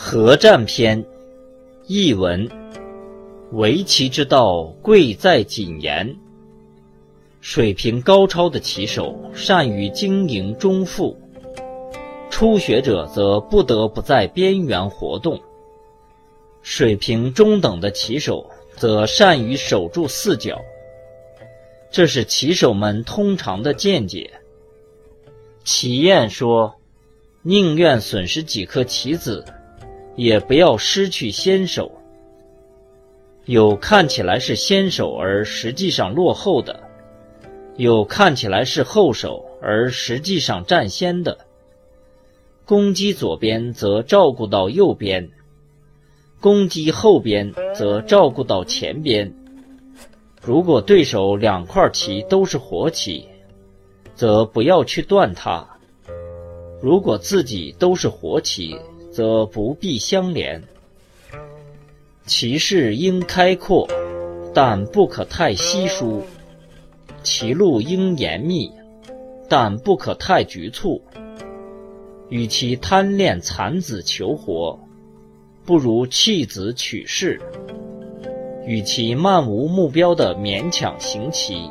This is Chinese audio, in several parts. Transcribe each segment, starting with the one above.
合战篇译文：围棋之道，贵在谨言。水平高超的棋手善于经营中腹，初学者则不得不在边缘活动。水平中等的棋手则善于守住四角。这是棋手们通常的见解。齐晏说：“宁愿损失几颗棋子。”也不要失去先手。有看起来是先手而实际上落后的，有看起来是后手而实际上占先的。攻击左边则照顾到右边，攻击后边则照顾到前边。如果对手两块棋都是活棋，则不要去断它；如果自己都是活棋，则不必相连。其势应开阔，但不可太稀疏；其路应严密，但不可太局促。与其贪恋残子求活，不如弃子取势；与其漫无目标的勉强行棋，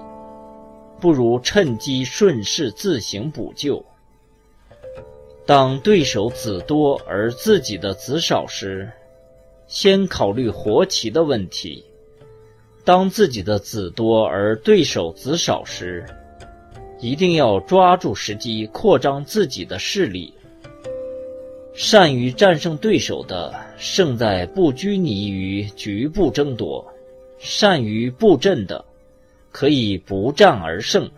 不如趁机顺势自行补救。当对手子多而自己的子少时，先考虑活棋的问题；当自己的子多而对手子少时，一定要抓住时机扩张自己的势力。善于战胜对手的，胜在不拘泥于局部争夺；善于布阵的，可以不战而胜。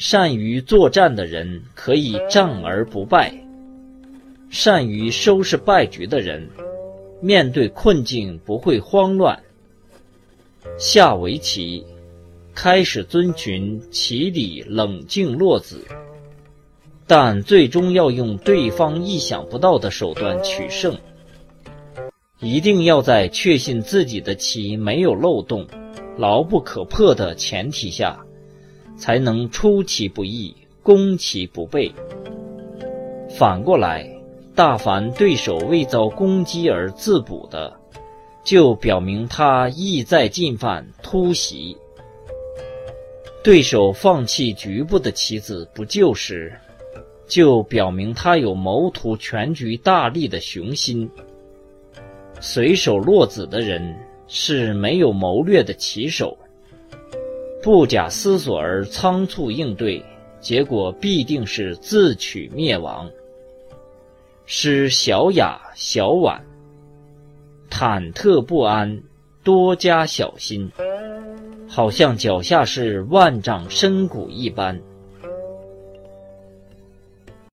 善于作战的人可以战而不败，善于收拾败局的人，面对困境不会慌乱。下围棋，开始遵循棋理冷静落子，但最终要用对方意想不到的手段取胜。一定要在确信自己的棋没有漏洞、牢不可破的前提下。才能出其不意，攻其不备。反过来，大凡对手未遭攻击而自补的，就表明他意在进犯突袭。对手放弃局部的棋子不救时，就表明他有谋图全局大利的雄心。随手落子的人是没有谋略的棋手。不假思索而仓促应对，结果必定是自取灭亡。失小雅小婉，忐忑不安，多加小心，好像脚下是万丈深谷一般。